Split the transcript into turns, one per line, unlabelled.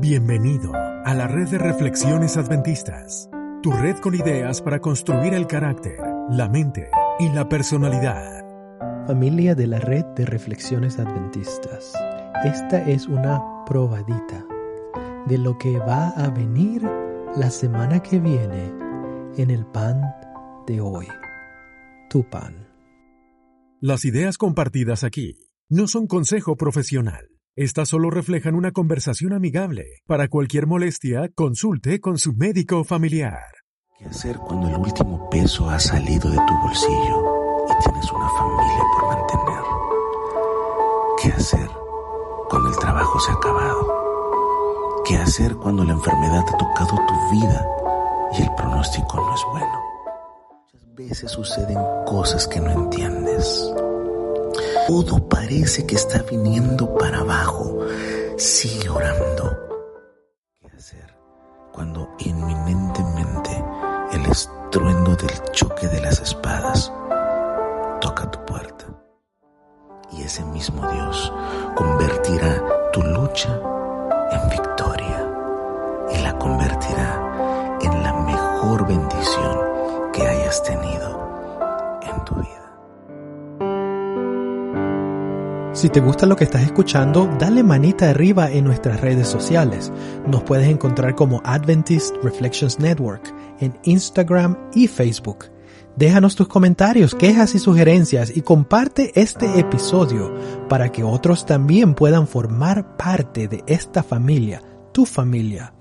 Bienvenido a la red de reflexiones adventistas, tu red con ideas para construir el carácter, la mente y la personalidad.
Familia de la red de reflexiones adventistas, esta es una probadita de lo que va a venir la semana que viene en el pan de hoy, tu pan.
Las ideas compartidas aquí no son consejo profesional estas solo reflejan una conversación amigable. Para cualquier molestia, consulte con su médico familiar.
¿Qué hacer cuando el último peso ha salido de tu bolsillo y tienes una familia por mantener? ¿Qué hacer cuando el trabajo se ha acabado? ¿Qué hacer cuando la enfermedad ha tocado tu vida y el pronóstico no es bueno? Muchas veces suceden cosas que no entiendes todo parece que está viniendo para abajo. Sigue orando. ¿Qué hacer cuando inminentemente el estruendo del choque de las espadas toca tu puerta? Y ese mismo Dios convertirá tu lucha en victoria y la convertirá en la mejor bendición que hayas tenido
Si te gusta lo que estás escuchando, dale manita arriba en nuestras redes sociales. Nos puedes encontrar como Adventist Reflections Network en Instagram y Facebook. Déjanos tus comentarios, quejas y sugerencias y comparte este episodio para que otros también puedan formar parte de esta familia, tu familia